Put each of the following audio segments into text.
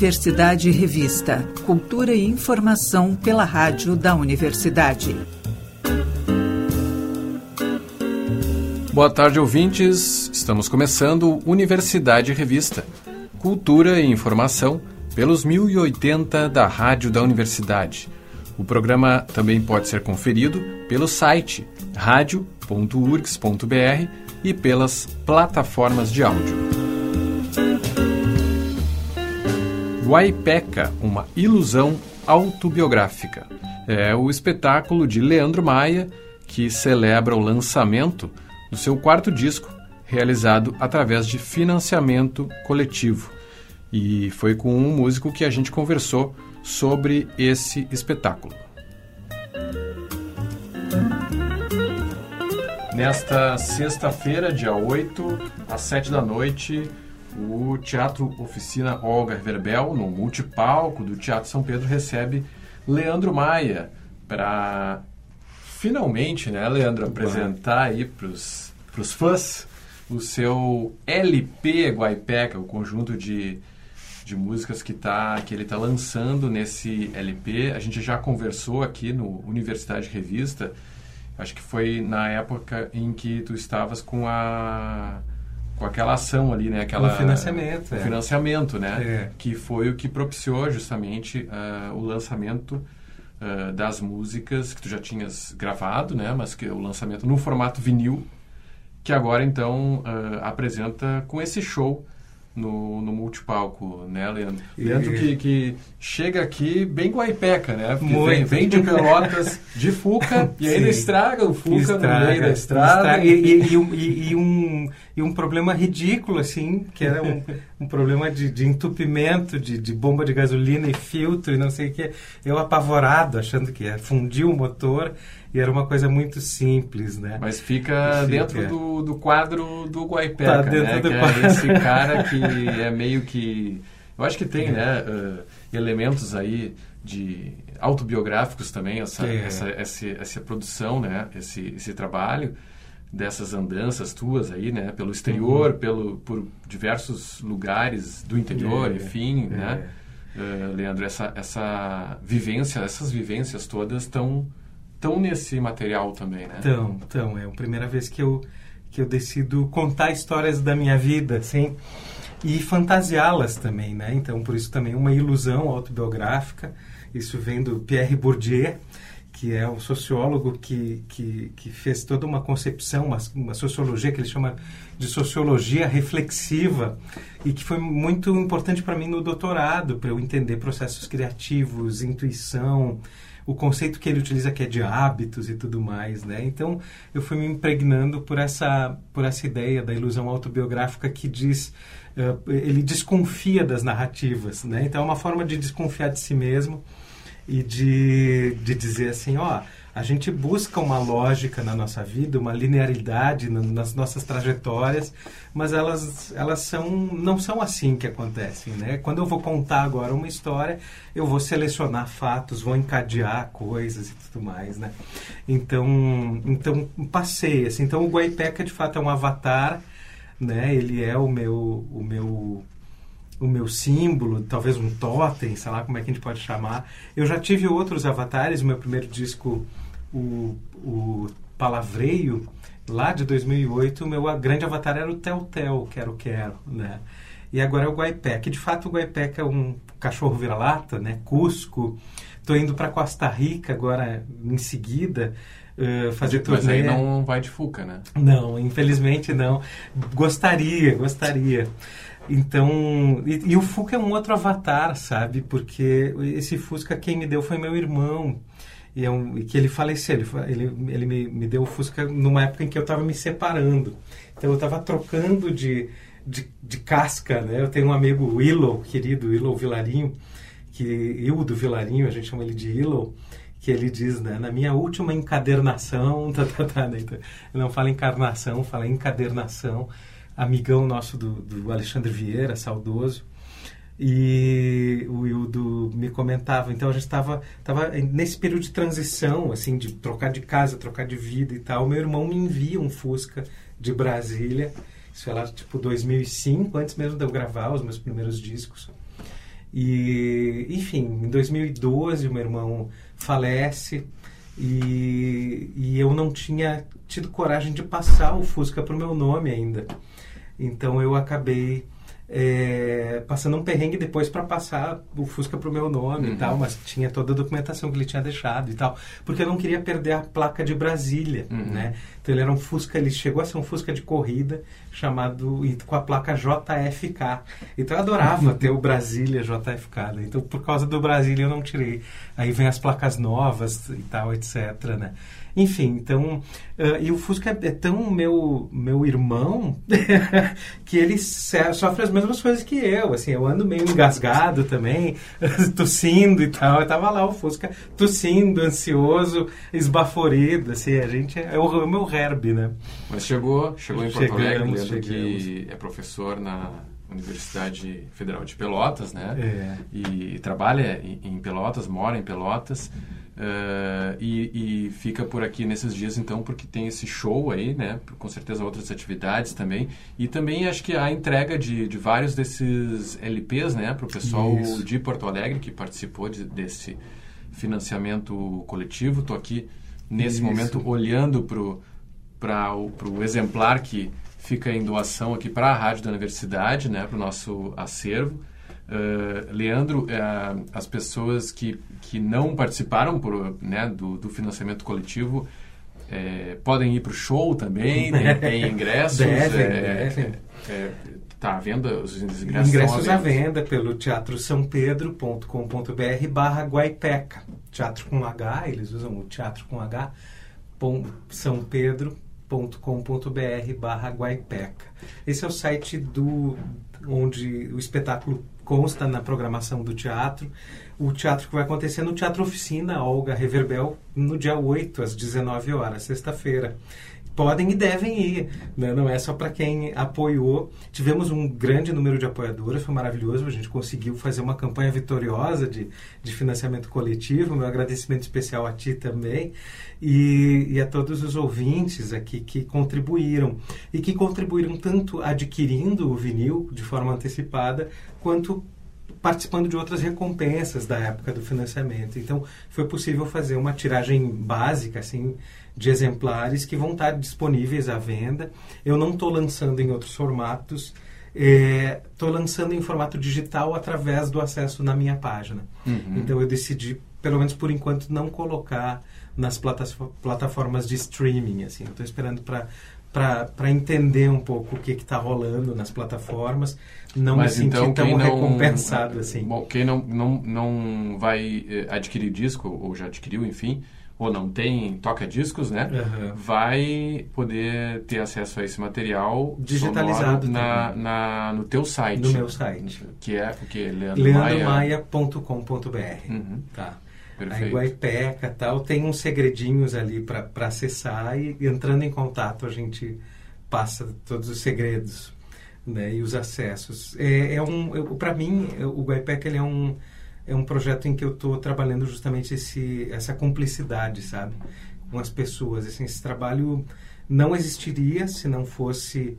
Universidade Revista. Cultura e informação pela rádio da universidade. Boa tarde, ouvintes. Estamos começando Universidade Revista. Cultura e informação pelos 1080 da Rádio da Universidade. O programa também pode ser conferido pelo site radio.urgs.br e pelas plataformas de áudio. Guaipeca, uma ilusão autobiográfica. É o espetáculo de Leandro Maia que celebra o lançamento do seu quarto disco, realizado através de financiamento coletivo. E foi com um músico que a gente conversou sobre esse espetáculo. Nesta sexta-feira, dia 8, às 7 da noite, o Teatro Oficina Olga Verbel, no multipalco do Teatro São Pedro, recebe Leandro Maia para finalmente, né, Leandro, apresentar aí para os fãs o seu LP Guaipeca, o conjunto de, de músicas que, tá, que ele está lançando nesse LP. A gente já conversou aqui no Universidade Revista, acho que foi na época em que tu estavas com a com aquela ação ali, né? Aquela, o financiamento. O é. financiamento, né? É. Que foi o que propiciou justamente uh, o lançamento uh, das músicas que tu já tinhas gravado, né? Mas que o lançamento no formato vinil, que agora então uh, apresenta com esse show no, no multipalco, né, Leandro? E- Leandro que, que chega aqui bem guaipeca, né? Porque Muito. vem, vem de Pelotas, de Fuca, e ainda estraga o Fuca no Estraga, meio da estrada. E, e- e um, e- e um, e um problema ridículo, assim, que era um, um problema de, de entupimento de, de bomba de gasolina e filtro e não sei o que. Eu apavorado, achando que ia fundir o motor, e era uma coisa muito simples, né? Mas fica Fica. dentro do, do quadro do Guaipeca, Tá dentro né? do que quadro. é esse cara que é meio que... Eu acho que tem, né? uh, elementos aí de autobiográficos também, essa, É. essa, essa, essa produção, né? Esse, esse trabalho dessas andanças tuas aí, né? Pelo exterior, pelo, por diversos lugares do interior, Uhum. É, enfim, é. né? Uh, Leandro, essa, essa vivência, essas vivências todas estão estão nesse material também, né? Então, então, é a primeira vez que eu, que eu decido contar histórias da minha vida, assim, e fantasiá-las também, né? Então, por isso também uma ilusão autobiográfica. Isso vem do Pierre Bourdieu, que é um sociólogo que, que, que fez toda uma concepção, uma, uma sociologia que ele chama de sociologia reflexiva e que foi muito importante para mim no doutorado, para eu entender processos criativos, intuição, o conceito que ele utiliza que é de hábitos e tudo mais, né? Então eu fui me impregnando por essa por essa ideia da ilusão autobiográfica que diz eh, ele desconfia das narrativas, né? Então é uma forma de desconfiar de si mesmo e de, de dizer assim, ó, a gente busca uma lógica na nossa vida, uma linearidade na- nas nossas trajetórias, mas elas, elas são, não são assim que acontecem, né? Quando eu vou contar agora uma história, eu vou selecionar fatos, vou encadear coisas e tudo mais, né? Então, então passei, assim, então o Guaipeca de fato é um avatar, né? Ele é o meu, o meu o meu símbolo, talvez um totem, sei lá como é que a gente pode chamar. Eu já tive outros avatares, o meu primeiro disco, o, o Palavreio, lá de 2008, o meu grande avatar era o Tel Tel, Quero Quero, né? E agora é o Guaipeca. E, de fato, o Guaipeca é um cachorro vira-lata, né? Cusco. Estou indo para Costa Rica agora, em seguida, eh, fazer Mas aí turnê. não vai de Fuca, né? Não, infelizmente não. Gostaria, gostaria. Então, e, e o Fuca é um outro avatar, sabe? Porque esse Fusca quem me deu foi meu irmão. E, é um, e que ele faleceu, ele, ele, ele me, me deu o Fusca numa época em que eu estava me separando. Então eu estava trocando de, de, de casca, né? Eu tenho um amigo, Willow, querido Willow Vilarinho, que Hildo Vilarinho, a gente chama ele de Willow, que ele diz, né, na minha última encadernação, tá, tá, tá, né, então, não fala encarnação, fala encadernação, amigão nosso do, do Alexandre Vieira, saudoso, E o Hildo me comentava, então a gente estava tava nesse período de transição, assim, de trocar de casa, trocar de vida e tal. Meu irmão me envia um Fusca de Brasília, isso foi lá tipo 2005, antes mesmo de eu gravar os meus primeiros discos. E, enfim, em 2012 o meu irmão falece e, e eu não tinha tido coragem de passar o Fusca para o meu nome ainda. Então eu acabei é, passando um perrengue depois para passar o Fusca pro meu nome uhum. e tal, mas tinha toda a documentação que ele tinha deixado e tal, porque eu não queria perder a placa de Brasília, uhum. né? Então ele era um Fusca, ele chegou a ser um Fusca de corrida chamado com a placa JFK. Então eu adorava ter o Brasília JFK, né? Então por causa do Brasília eu não tirei. Aí vem as placas novas e tal, etc, né? Enfim, então, uh, e o Fusca é, é tão meu, meu irmão que ele sofre as mesmas coisas que eu, assim, eu ando meio engasgado também, tossindo e tal, eu tava lá o Fusca tossindo, ansioso, esbaforido, assim, a gente é, é é o meu herb, né? Mas chegou, chegou em Porto chegamos, Alegre, Leandro, que é professor na Universidade Federal de Pelotas, né? É. E, trabalha em, em Pelotas, mora em Pelotas. Uh, e, e, fica por aqui nesses dias então porque tem esse show aí, né? Com certeza outras atividades também e também acho que a entrega de, de vários desses LPs, né? Para o pessoal Isso. de Porto Alegre que participou de, desse financiamento coletivo. Estou aqui nesse Isso. momento olhando para o exemplar que fica em doação aqui para a rádio da universidade, né? Para o nosso acervo. Uh, Leandro, uh, as pessoas que, que não participaram por, né, do, do financiamento coletivo uh, podem ir para o show também, né? tem ingressos. Devem, devem. Está à venda os ingressos? Ingressos à venda pelo teatrosampedro.com.br barra Guaipeca. Teatro com H, eles usam o teatro com H, São Pedro.com.br barra Guaipeca. Esse é o site do onde o espetáculo consta na programação do teatro. O teatro que vai acontecer no Teatro Oficina Olga Reverbel, no dia 8, às 19 horas, sexta-feira podem e devem ir. Né? Não é só para quem apoiou. Tivemos um grande número de apoiadoras, foi maravilhoso. A gente conseguiu fazer uma campanha vitoriosa de, de financiamento coletivo. Meu agradecimento especial a ti também e, e a todos os ouvintes aqui que contribuíram. E que contribuíram tanto adquirindo o vinil de forma antecipada, quanto participando de outras recompensas da época do financiamento. Então, foi possível fazer uma tiragem básica, assim, de exemplares que vão estar disponíveis à venda. Eu não estou lançando em outros formatos, estou é, lançando em formato digital através do acesso na minha página. Uhum. Então, eu decidi, pelo menos por enquanto, não colocar nas plataformas de streaming. Assim, estou esperando para para entender um pouco o que está rolando nas plataformas, não Mas me então, sentir tão não, recompensado assim. Bom, quem não, não, não vai eh, adquirir disco, ou já adquiriu, enfim, ou não tem toca-discos, né? Uhum. Vai poder ter acesso a esse material digitalizado na, na, no teu site. No meu site. Que é o que? leandromaia.com.br. Uhum. Tá. Perfeito. A Iguaipeca tal, tem uns segredinhos ali para acessar e, entrando em contato a gente passa todos os segredos né, e os acessos. É, é um, para mim, o Guaipeca ele é um é um projeto em que eu estou trabalhando justamente esse essa cumplicidade, sabe, com as pessoas. Assim, esse trabalho não existiria se não fosse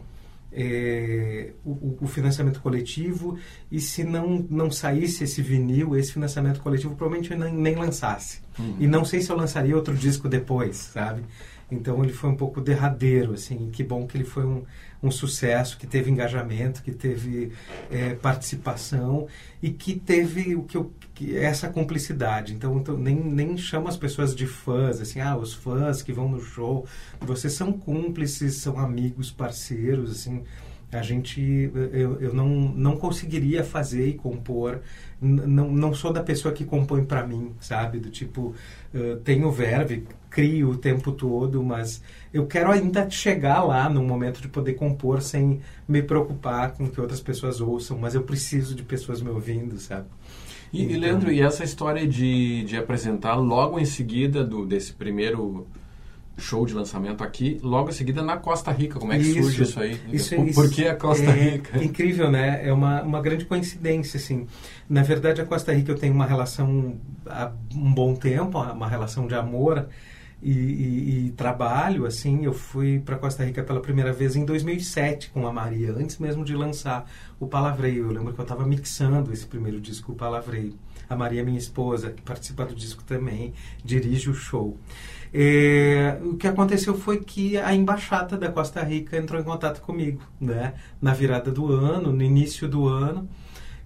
é, o, o, financiamento coletivo e se não, não saísse esse vinil, esse financiamento coletivo, provavelmente eu nem, nem lançasse. Uhum. E não sei se eu lançaria outro disco depois, sabe? Então ele foi um pouco derradeiro, assim. Que bom que ele foi um, um sucesso, que teve engajamento, que teve é, participação e que teve o que, eu, que essa cumplicidade. Então, então, nem, nem chamo as pessoas de fãs, assim, ah, os fãs que vão no show. Vocês são cúmplices, são amigos, parceiros, assim a gente eu, eu não, não conseguiria fazer e compor. Não, não sou da pessoa que compõe para mim sabe? Do tipo uh, tenho verve crio o tempo todo mas eu quero ainda chegar lá no momento de poder compor sem me preocupar com que outras pessoas ouçam mas eu preciso de pessoas me ouvindo sabe? E, então... e Leandro e essa história de, de apresentar logo em seguida do desse primeiro show de lançamento aqui, logo em seguida na Costa Rica. Como é que Isso. surge isso aí? Isso, por, isso por que a Costa é Rica? Incrível, né? É uma, uma grande coincidência, assim. Na verdade, a Costa Rica eu tenho uma relação há um bom tempo, uma relação de amor e, e, e trabalho, assim. Eu fui para Costa Rica pela primeira vez em 2007 com a Maria, antes mesmo de lançar o Palavreio. Eu lembro que eu estava mixando esse primeiro disco, o Palavreio. A Maria, minha esposa, que participa do disco também, dirige o show. É, o que aconteceu foi que a embaixada da Costa Rica entrou em contato comigo, né? Na virada do ano, no início do ano.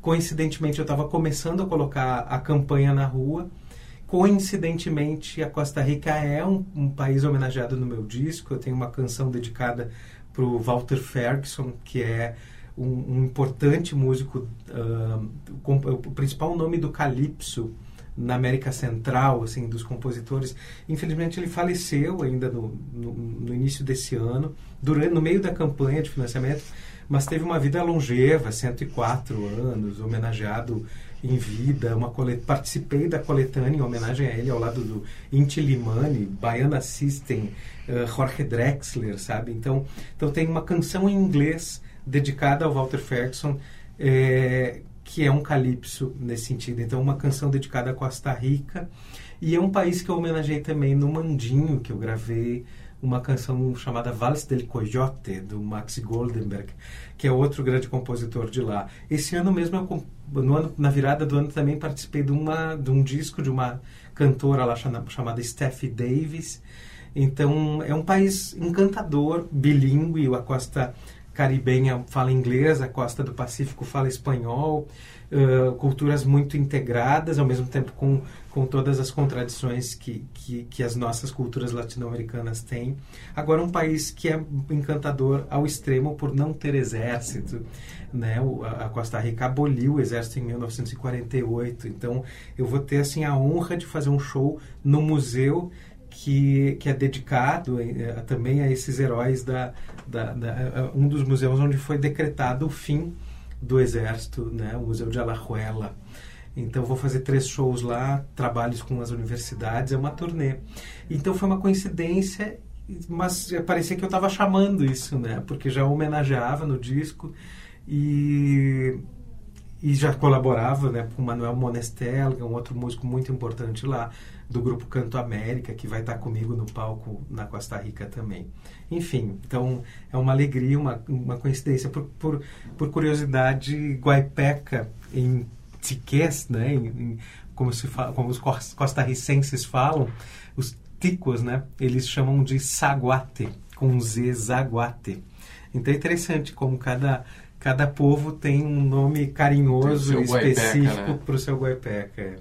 Coincidentemente, eu estava começando a colocar a campanha na rua. Coincidentemente, a Costa Rica é um, um país homenageado no meu disco. Eu tenho uma canção dedicada para o Walter Ferguson, que é um, um importante músico, uh, o principal nome do calypso na América Central, assim, dos compositores. Infelizmente, ele faleceu ainda no, no, no, início desse ano, durante, no meio da campanha de financiamento, mas teve uma vida longeva, 104 anos, homenageado em vida. Uma colet... Participei da coletânea em homenagem a ele, ao lado do Inti Limani, Baiana System, uh, Jorge Drexler, sabe? Então, então tem uma canção em inglês dedicada ao Walter Ferguson, é, que é um calypso nesse sentido. Então, uma canção dedicada a Costa Rica. E é um país que eu homenageei também no Mandinho, que eu gravei uma canção chamada Vals del Coyote, do Max Goldenberg, que é outro grande compositor de lá. Esse ano mesmo, eu, no ano, na virada do ano, também participei de, uma, de um disco de uma cantora lá chamada Steffi Davis. Então, é um país encantador, bilíngue, a costa caribenha fala inglês, a costa do Pacífico fala espanhol, uh, culturas muito integradas, ao mesmo tempo com, com todas as contradições que, que, que as nossas culturas latino-americanas têm. Agora, um país que é encantador ao extremo por não ter exército. Né? O, a Costa Rica aboliu o exército em 1948, então eu vou ter assim, a honra de fazer um show no museu que, que é dedicado eh, também a esses heróis da, da, da, eh, um dos museus onde foi decretado o fim do exército, né, o Museu de Alajuela. Então vou fazer três shows lá, trabalhos com as universidades, é uma turnê. Então foi uma coincidência, mas parecia que eu estava chamando isso, né? Porque já homenageava no disco e e já colaborava né, com Manuel Monestel, que é um outro músico muito importante lá, do grupo Canto América, que vai estar comigo no palco na Costa Rica também. Enfim, então é uma alegria, uma, uma coincidência. Por, por, por curiosidade, Guaipeca, em Tiqués, né, em, em, como, se fala, como os costarricenses falam, os ticos, né, eles chamam de saguate, com Z, zaguate. Então é interessante como cada cada povo tem um nome carinhoso específico para o seu guaipeca. É.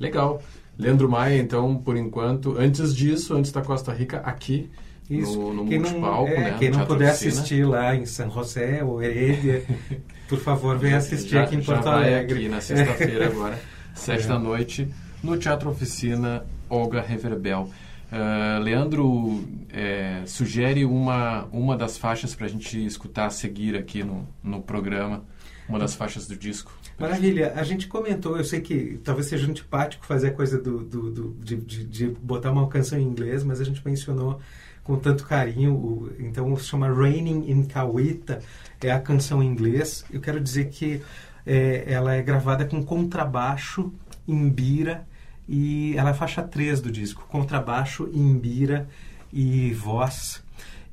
Legal. Leandro Maia, então, por enquanto, antes disso, antes da Costa Rica, aqui Isso. no, no quem multipalco, não, é, né? Quem não puder assistir lá em São José ou Heredia, por favor, venha assistir já, aqui em Porto Alegre. aqui na sexta-feira agora, sete é. da noite, no Teatro Oficina Olga Reverbel. Uh, Leandro é, sugere uma, uma das faixas para a gente escutar a seguir aqui no, no programa, uma das faixas do disco. Maravilha. A gente comentou, eu sei que talvez seja antipático fazer a coisa do, do, do de, de, de, botar uma canção em inglês, mas a gente mencionou com tanto carinho, o, então se chama Raining in Kawita, é a canção em inglês. Eu quero dizer que é, ela é gravada com contrabaixo, imbira, e ela é faixa 3 do disco, contrabaixo, imbira e voz.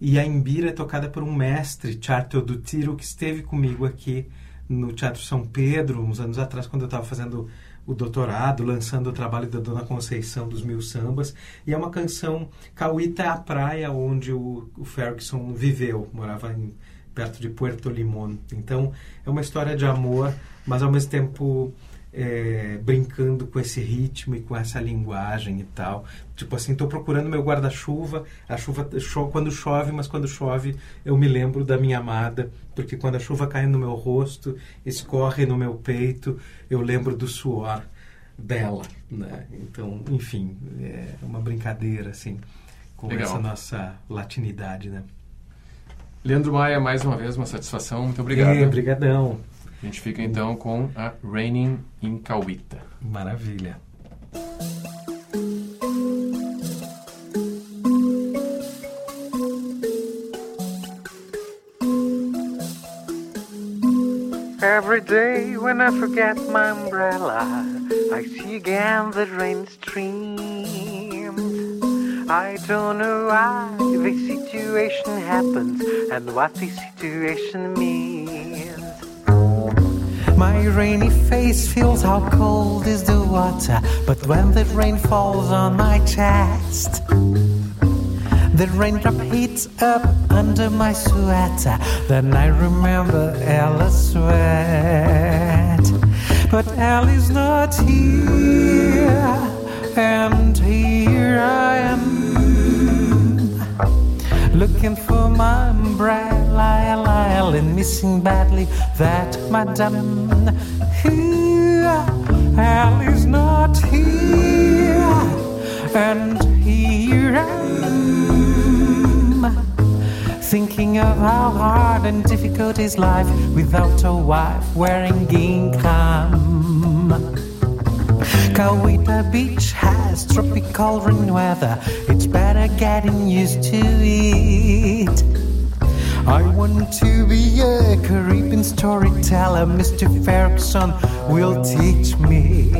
E a imbira é tocada por um mestre, Charto do Tiro, que esteve comigo aqui no Teatro São Pedro, uns anos atrás, quando eu estava fazendo o doutorado, lançando o trabalho da Dona Conceição dos Mil Sambas. E é uma canção, Cauíta é a praia onde o, o Ferguson viveu, morava em, perto de Puerto Limón. Então, é uma história de amor, mas ao mesmo tempo é, brincando com esse ritmo e com essa linguagem e tal. Tipo assim, estou procurando meu guarda-chuva, a chuva cho quando chove, mas quando chove eu me lembro da minha amada, porque quando a chuva cai no meu rosto, escorre no meu peito, eu lembro do suor dela, né? Então, enfim, é uma brincadeira assim com Legal. essa nossa latinidade, né? Leandro Maia, mais uma vez uma satisfação, muito obrigado. É, obrigadão. A gente fica então com a Raining in Cauita. Maravilha. Every day when I forget my umbrella, I see again the rain streams. I don't know why this situation happens and what this situation means. My rainy face feels how cold is the water, but when the rain falls on my chest, the raindrop heats up under my sweater. Then I remember Ella's sweat. But Ellie's not here, and here I am. Looking for my umbrella, Ella, and missing badly that madame. Here, Ellie's not here, and here I am. Thinking of how hard and difficult is life without a wife wearing gingham. Kawita Beach has tropical rain weather. It's better getting used to it. I want to be a Caribbean storyteller. Mr. Ferguson will teach me.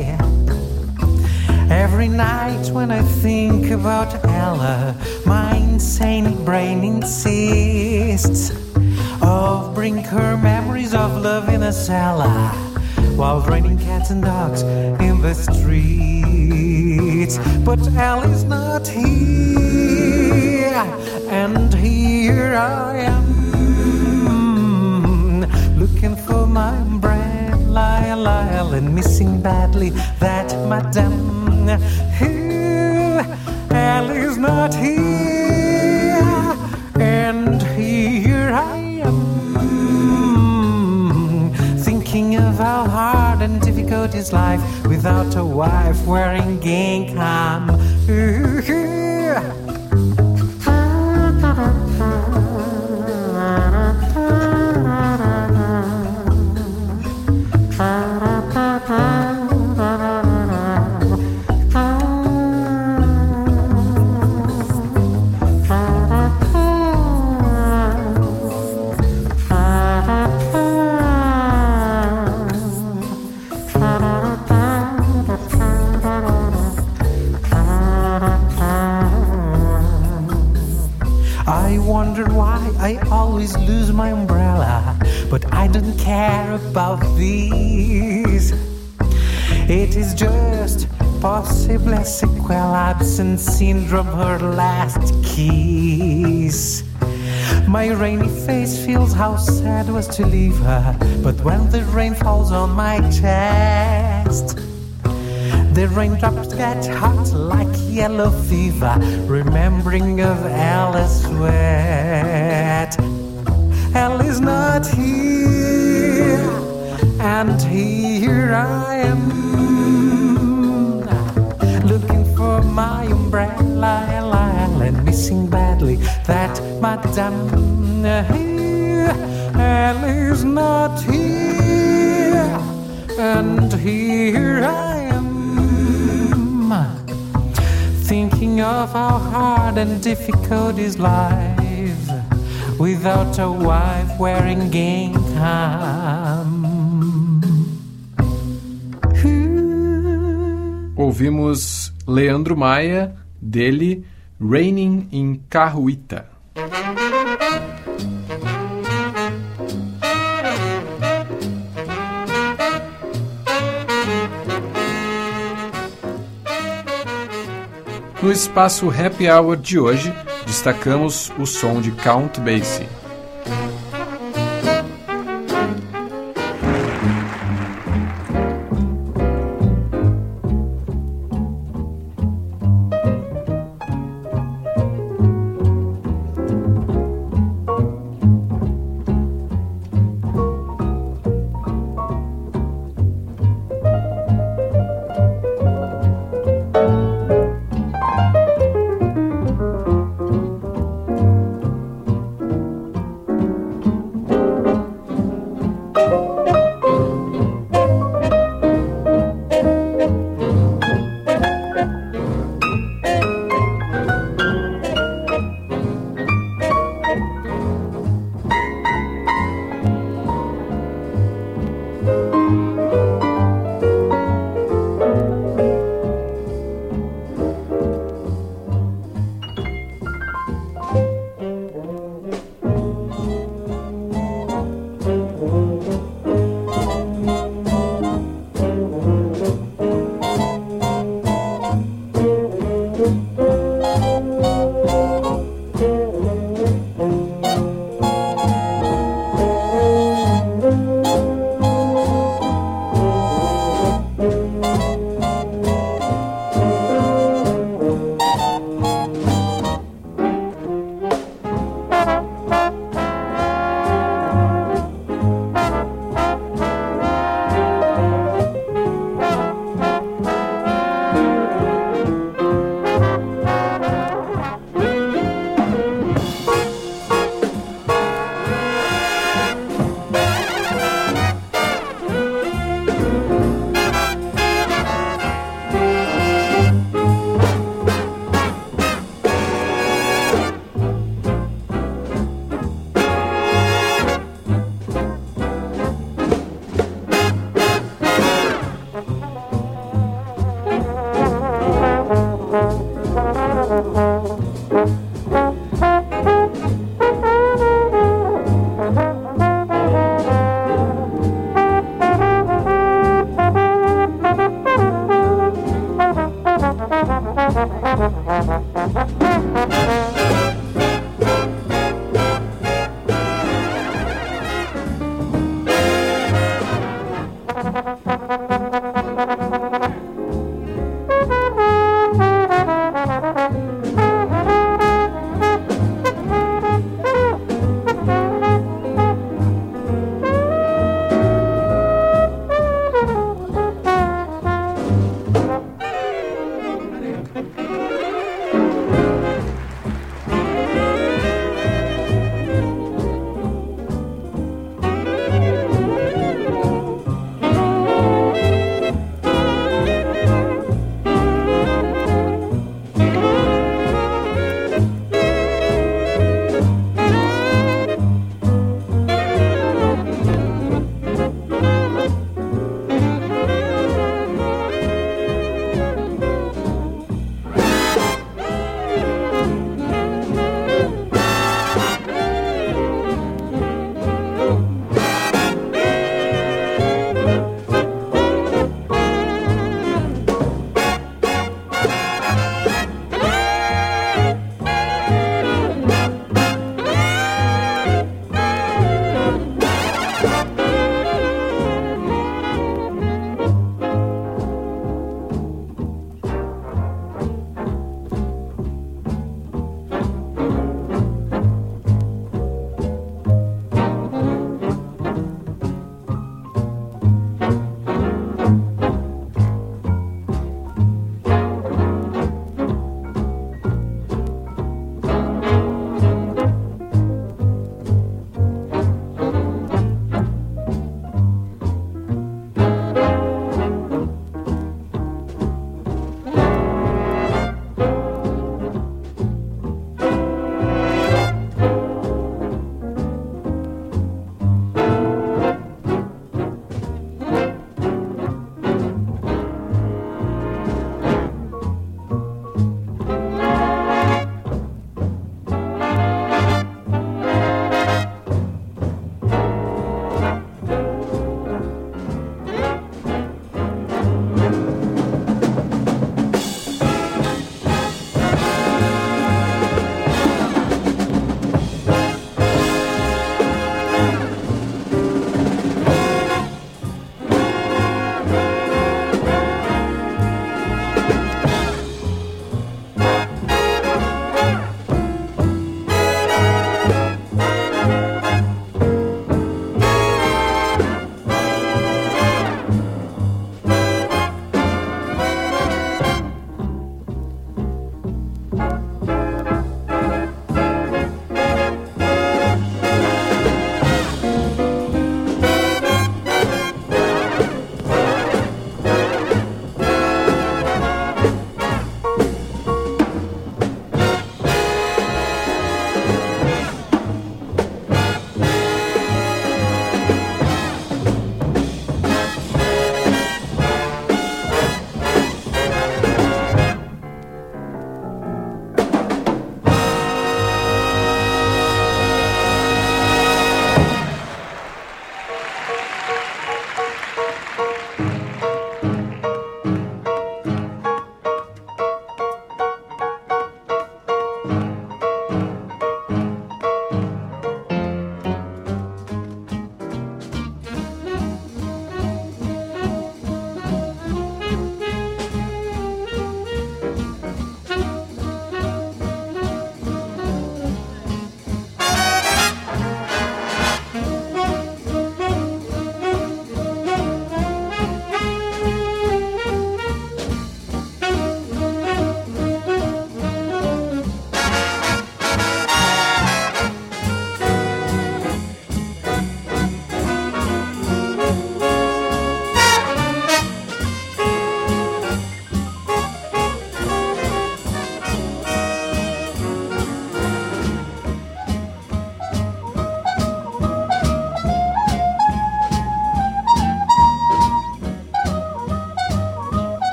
Every night when I think about Ella, my insane brain insists of bring her memories of love in a cellar while raining cats and dogs in the streets. But Ella's not here, and here I am looking for my umbrella, and missing badly that madame. Here, Ellie's not here, and here I am. How hard and difficult is life without a wife wearing gingham. always lose my umbrella, but I don't care about these. It is just possibly a sequel absence syndrome, her last kiss. My rainy face feels how sad was to leave her, but when the rain falls on my chest, the raindrops get hot like yellow fever, remembering of Alice sweat. Ellie's not here, and here I am, looking for my umbrella, and missing badly that madame. Ellie's not here, and here I am. Thinking of how hard and difficult is life without a wife wearing gingham. Ouvimos Leandro Maia, dele Raining in Carruita. No espaço Happy Hour de hoje, destacamos o som de Count Basie.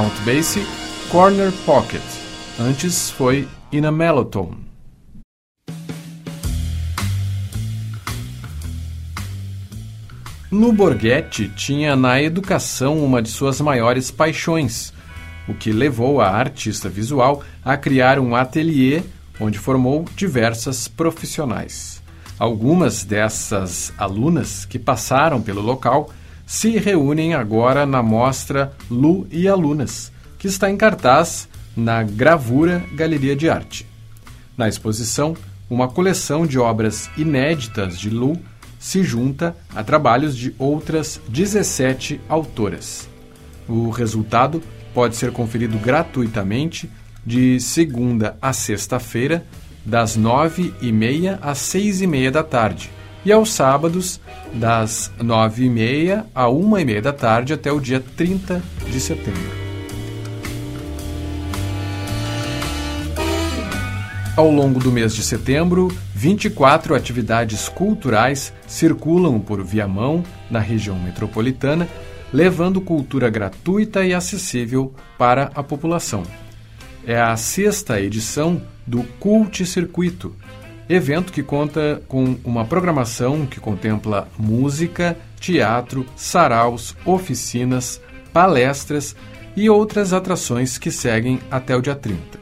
Count Basie, Corner Pocket. Antes foi In a Mellotone. No Borghetti tinha na educação uma de suas maiores paixões, o que levou a artista visual a criar um ateliê onde formou diversas profissionais. Algumas dessas alunas que passaram pelo local se reúnem agora na mostra Lu e Alunas, que está em cartaz na Gravura Galeria de Arte. Na exposição, uma coleção de obras inéditas de Lu se junta a trabalhos de outras 17 autoras. O resultado pode ser conferido gratuitamente de segunda a sexta-feira, das nove e meia às seis e meia da tarde, e aos sábados, das nove e meia a uma e meia da tarde até o dia 30 de setembro. Ao longo do mês de setembro, 24 atividades culturais circulam por Viamão, na região metropolitana, levando cultura gratuita e acessível para a população. É a sexta edição do Cult Circuito, evento que conta com uma programação que contempla música, teatro, saraus, oficinas, palestras e outras atrações que seguem até o dia 30.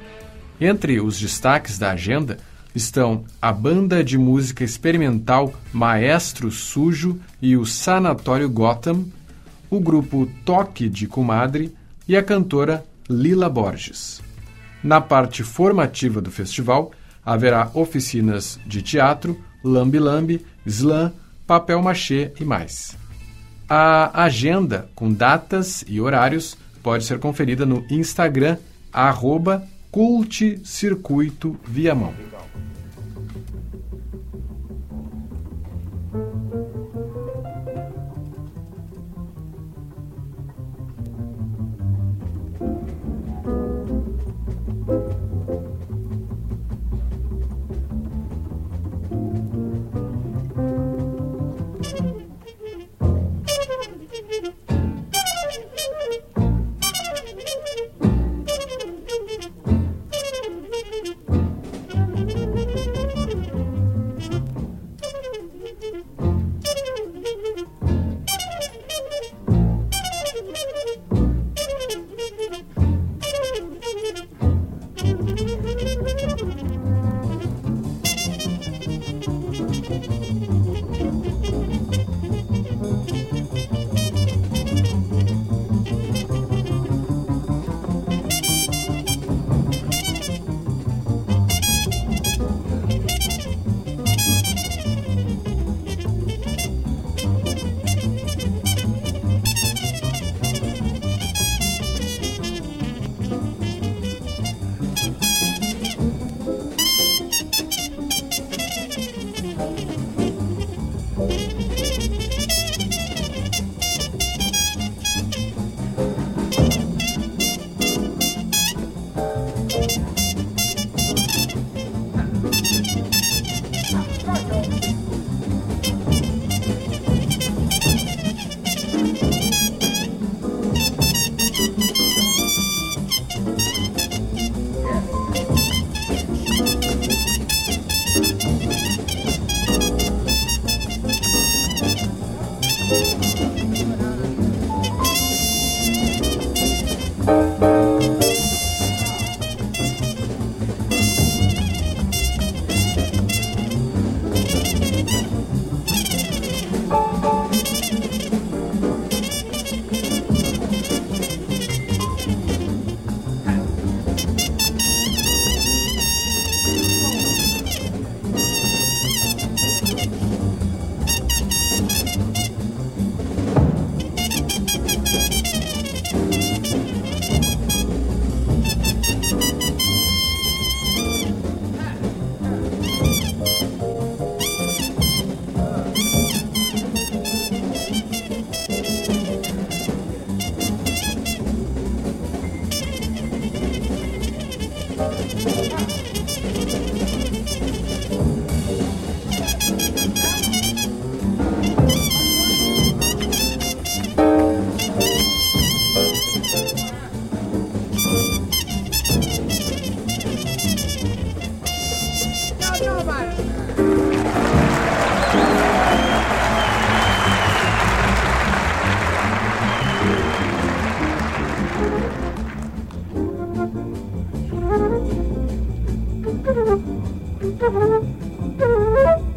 Entre os destaques da agenda estão a banda de música experimental Maestro Sujo e o Sanatório Gotham, o grupo Toque de Comadre e a cantora Lila Borges. Na parte formativa do festival, haverá oficinas de teatro, lambi-lambi, slam, papel machê e mais. A agenda com datas e horários pode ser conferida no Instagram, arroba Viamão. Thank you.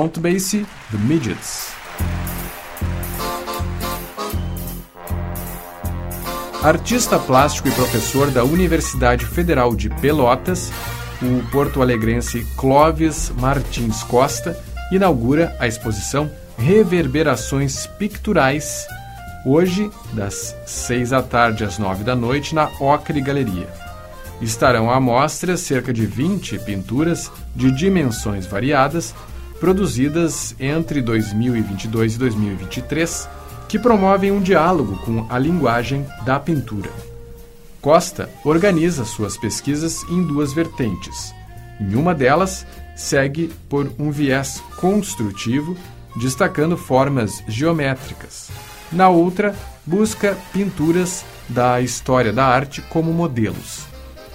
Count Basie, The Midgets. Artista plástico e professor da Universidade Federal de Pelotas, o porto-alegrense Clóvis Martins Costa inaugura a exposição Reverberações Picturais, hoje, das 6 da tarde às 9 da noite, na Ocre Galeria. Estarão à mostra cerca de 20 pinturas de dimensões variadas, produzidas entre 2022 e 2023 que promovem um diálogo com a linguagem da pintura. Costa organiza suas pesquisas em duas vertentes. Em uma delas, segue por um viés construtivo, destacando formas geométricas. Na outra, busca pinturas da história da arte como modelos.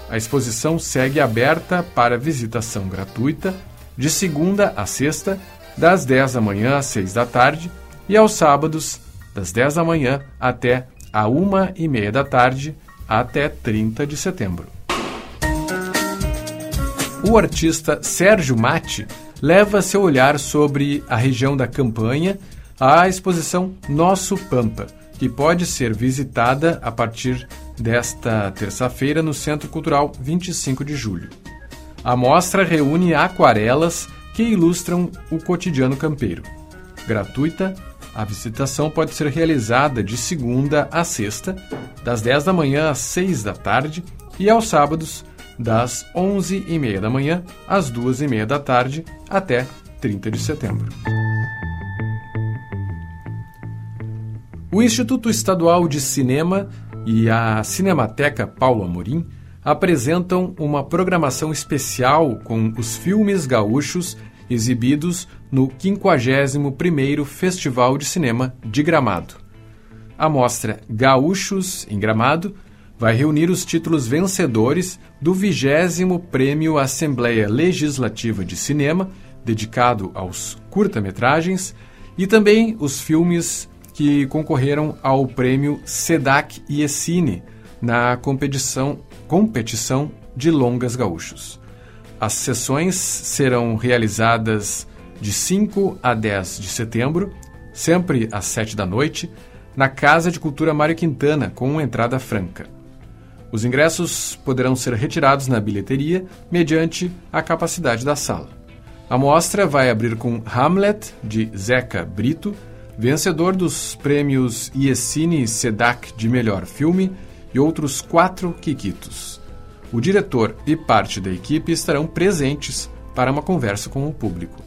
A exposição segue aberta para visitação gratuita, de segunda a sexta, das 10 da manhã às 6 da tarde, e aos sábados, das 10 da manhã até a 1 e meia da tarde, até 30 de setembro. O artista Sérgio Mate leva seu olhar sobre a região da campanha à exposição Nosso Pampa, que pode ser visitada a partir desta terça-feira no Centro Cultural 25 de julho. A mostra reúne aquarelas que ilustram o cotidiano campeiro. Gratuita, a visitação pode ser realizada de segunda a sexta, das 10 da manhã às 6 da tarde, e aos sábados, das 11h30 da manhã às 2h30 da tarde, até 30 de setembro. O Instituto Estadual de Cinema e a Cinemateca Paulo Amorim apresentam uma programação especial com os filmes gaúchos exibidos no 51º Festival de Cinema de Gramado. A mostra Gaúchos em Gramado vai reunir os títulos vencedores do 20 Prêmio Assembleia Legislativa de Cinema, dedicado aos curta-metragens, e também os filmes que concorreram ao prêmio SEDAC IECINE na competição, competição de longas gaúchos. As sessões serão realizadas de 5 a 10 de setembro, sempre às 7 da noite, na Casa de Cultura Mário Quintana, com entrada franca. Os ingressos poderão ser retirados na bilheteria mediante a capacidade da sala. A mostra vai abrir com Hamlet, de Zeca Brito, vencedor dos prêmios Iesine e Sedac de melhor filme, e outros quatro quiquitos. O diretor e parte da equipe estarão presentes para uma conversa com o público.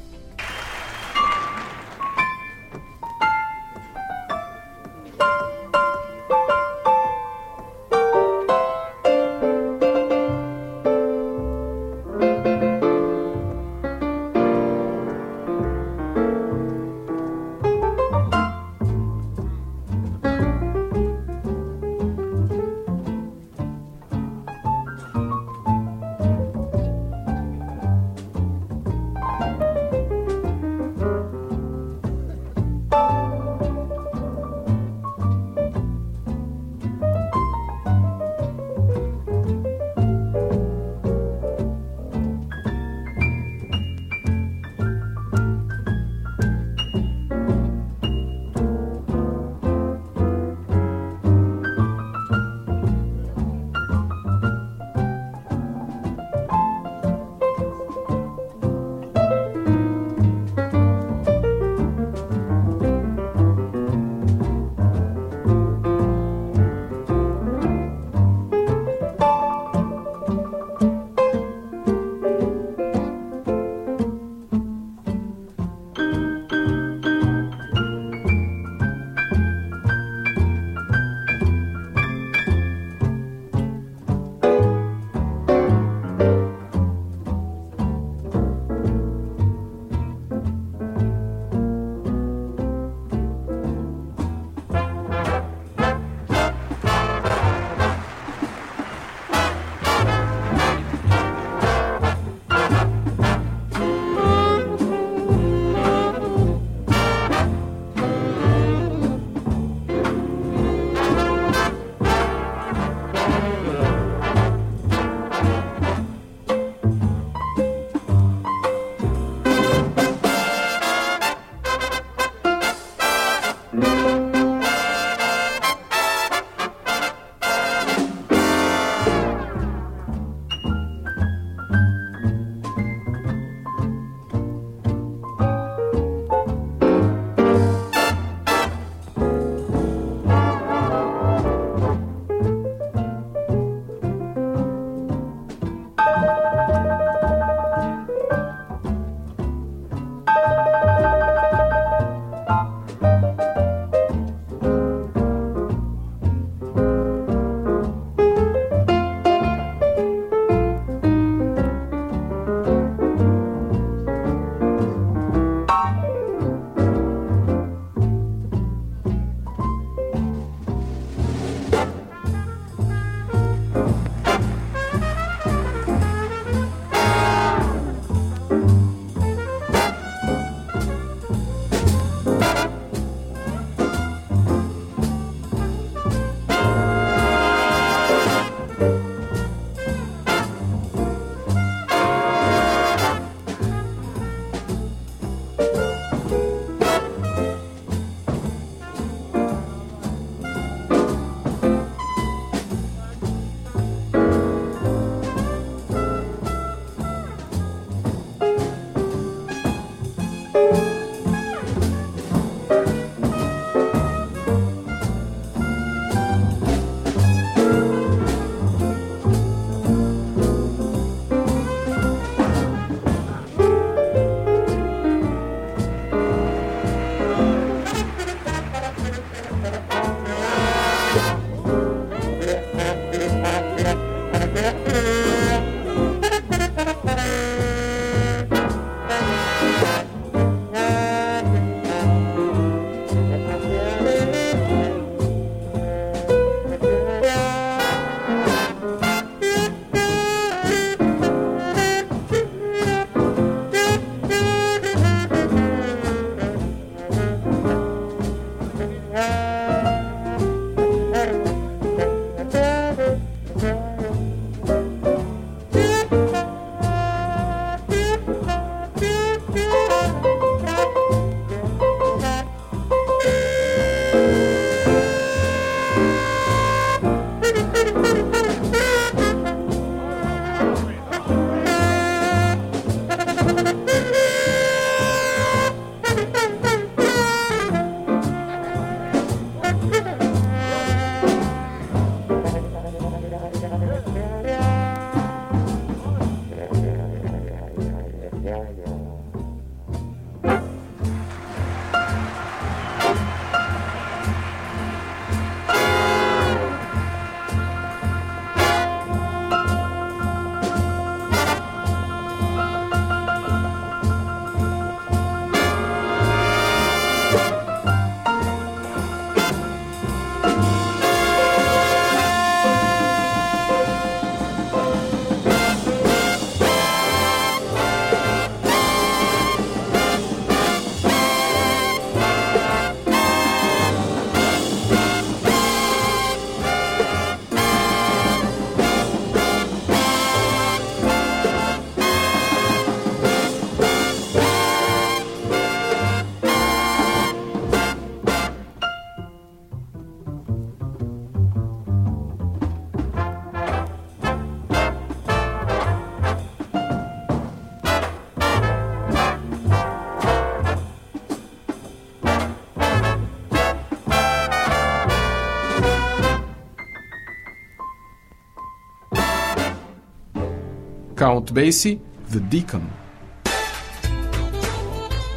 Count Basie, The Deacon.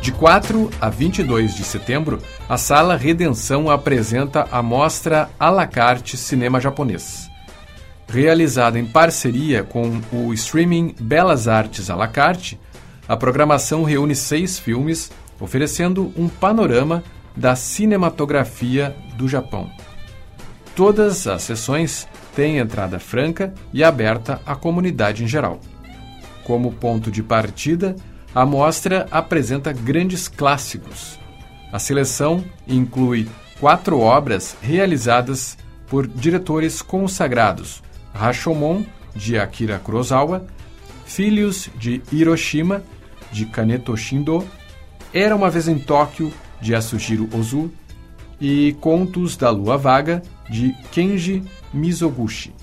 De 4 a 22 de setembro, a Sala Redenção apresenta a mostra à la carte Cinema Japonês. Realizada em parceria com o streaming Belas Artes à la carte, a programação reúne seis filmes, oferecendo um panorama da cinematografia do Japão. Todas as sessões têm entrada franca e aberta à comunidade em geral. Como ponto de partida, a mostra apresenta grandes clássicos. A seleção inclui quatro obras realizadas por diretores consagrados: Rashomon, de Akira Kurosawa, Filhos de Hiroshima, de Kaneto Shindo, Era uma vez em Tóquio, de Yasujiro Ozu, e Contos da Lua Vaga, de Kenji Mizoguchi.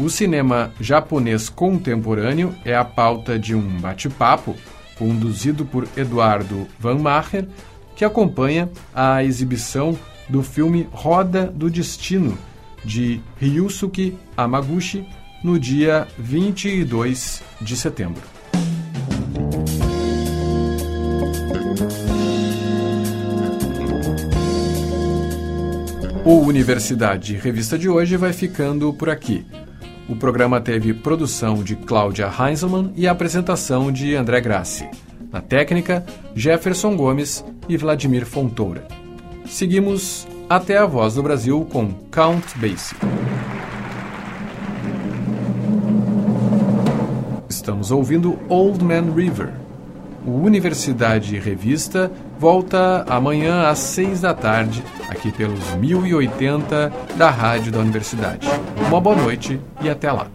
O cinema japonês contemporâneo é a pauta de um bate-papo conduzido por Eduardo Van Macher, que acompanha a exibição do filme Roda do Destino, de Ryusuke Amaguchi, no dia 22 de setembro. O Universidade Revista de hoje vai ficando por aqui. O programa teve produção de Cláudia Heinzelmann e apresentação de André Grassi. Na técnica, Jefferson Gomes e Vladimir Fontoura. Seguimos até a Voz do Brasil com Count Basie. Estamos ouvindo Old Man River. O Universidade Revista volta amanhã às seis da tarde, aqui pelos 1080 da Rádio da Universidade. Uma boa noite e até lá.